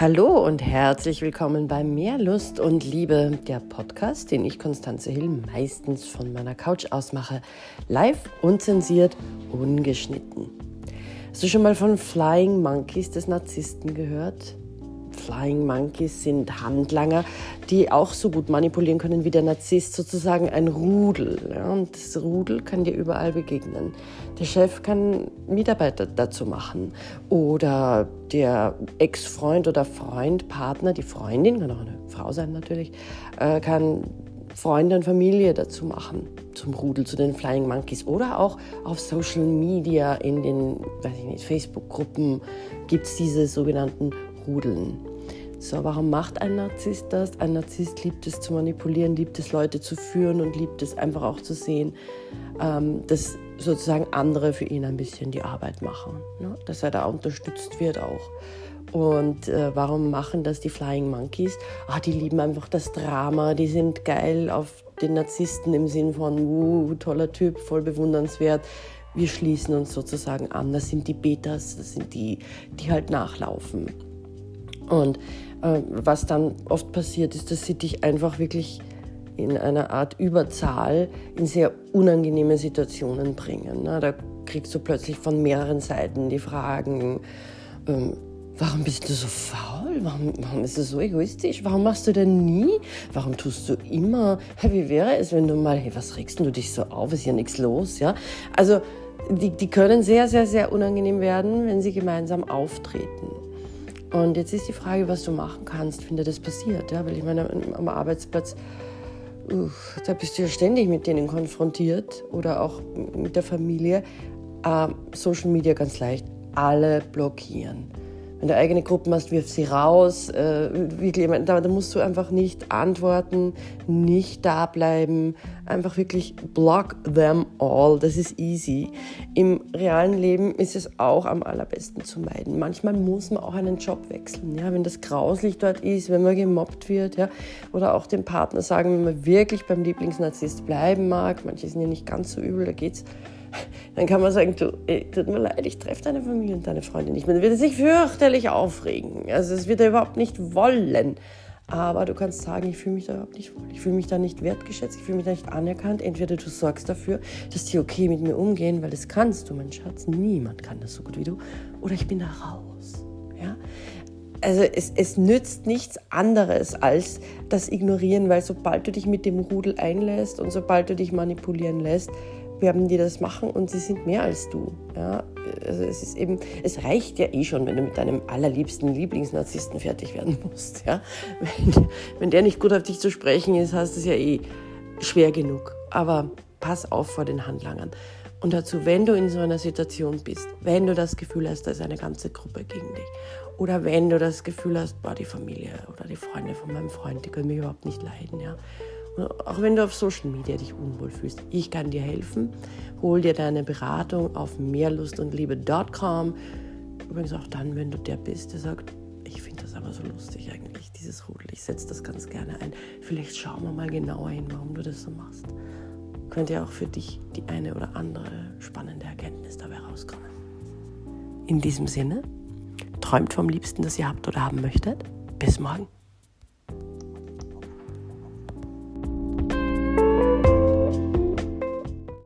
Hallo und herzlich willkommen bei Mehr Lust und Liebe, der Podcast, den ich, Konstanze Hill, meistens von meiner Couch aus mache. Live, unzensiert, ungeschnitten. Hast du schon mal von Flying Monkeys des Narzissten gehört? Flying Monkeys sind Handlanger, die auch so gut manipulieren können wie der Narzisst, sozusagen ein Rudel. Ja, und das Rudel kann dir überall begegnen. Der Chef kann Mitarbeiter dazu machen oder der Ex-Freund oder Freund, Partner, die Freundin, kann auch eine Frau sein natürlich, äh, kann Freunde und Familie dazu machen, zum Rudel, zu den Flying Monkeys. Oder auch auf Social Media, in den, Facebook-Gruppen gibt es diese sogenannten Rudeln. So, warum macht ein Narzisst das? Ein Narzisst liebt es zu manipulieren, liebt es Leute zu führen und liebt es einfach auch zu sehen, ähm, dass sozusagen andere für ihn ein bisschen die Arbeit machen, ne? dass er da unterstützt wird auch. Und äh, warum machen das die Flying Monkeys? Ah, die lieben einfach das Drama, die sind geil auf den Narzissten im Sinn von, uh, toller Typ, voll bewundernswert. Wir schließen uns sozusagen an. Das sind die Betas, das sind die, die halt nachlaufen. Und was dann oft passiert, ist, dass sie dich einfach wirklich in einer Art Überzahl in sehr unangenehme Situationen bringen. Ne? Da kriegst du plötzlich von mehreren Seiten die Fragen, ähm, warum bist du so faul? Warum, warum bist du so egoistisch? Warum machst du denn nie? Warum tust du immer? Wie wäre es, wenn du mal, hey, was regst du dich so auf? Ist ja nichts los, ja? Also, die, die können sehr, sehr, sehr unangenehm werden, wenn sie gemeinsam auftreten. Und jetzt ist die Frage, was du machen kannst, wenn dir das passiert. Ja? Weil ich meine, am Arbeitsplatz, uh, da bist du ja ständig mit denen konfrontiert oder auch mit der Familie. Uh, Social Media ganz leicht, alle blockieren. Wenn du eigene Gruppen hast, wirf sie raus. Äh, wirklich, da, da, musst du einfach nicht antworten, nicht da bleiben. Einfach wirklich block them all. Das ist easy. Im realen Leben ist es auch am allerbesten zu meiden. Manchmal muss man auch einen Job wechseln. Ja? Wenn das grauslich dort ist, wenn man gemobbt wird. Ja? Oder auch dem Partner sagen, wenn man wirklich beim Lieblingsnarzisst bleiben mag. Manche sind ja nicht ganz so übel, da geht's dann kann man sagen, du, tut mir leid, ich treffe deine Familie und deine Freunde nicht mehr. Dann wird es sich fürchterlich aufregen. Also es wird er überhaupt nicht wollen. Aber du kannst sagen, ich fühle mich da überhaupt nicht wohl. Ich fühle mich da nicht wertgeschätzt, ich fühle mich da nicht anerkannt. Entweder du sorgst dafür, dass die okay mit mir umgehen, weil das kannst du, mein Schatz. Niemand kann das so gut wie du. Oder ich bin da raus. Ja? Also es, es nützt nichts anderes als das Ignorieren, weil sobald du dich mit dem Rudel einlässt und sobald du dich manipulieren lässt, werden die das machen und sie sind mehr als du. Ja? Also es ist eben, es reicht ja eh schon, wenn du mit deinem allerliebsten Lieblingsnarzissten fertig werden musst. Ja? Wenn, wenn der nicht gut auf dich zu sprechen ist, hast du es ja eh schwer genug. Aber pass auf vor den Handlangern. Und dazu, wenn du in so einer Situation bist, wenn du das Gefühl hast, da ist eine ganze Gruppe gegen dich, oder wenn du das Gefühl hast, boah, die Familie oder die Freunde von meinem Freund, die können mich überhaupt nicht leiden, ja, auch wenn du auf Social Media dich unwohl fühlst. Ich kann dir helfen. Hol dir deine Beratung auf mehrlustundliebe.com. Übrigens auch dann, wenn du der bist, der sagt, ich finde das aber so lustig eigentlich, dieses Rudel. Ich setze das ganz gerne ein. Vielleicht schauen wir mal genauer hin, warum du das so machst. Könnte ja auch für dich die eine oder andere spannende Erkenntnis dabei rauskommen. In diesem Sinne, träumt vom Liebsten, das ihr habt oder haben möchtet. Bis morgen.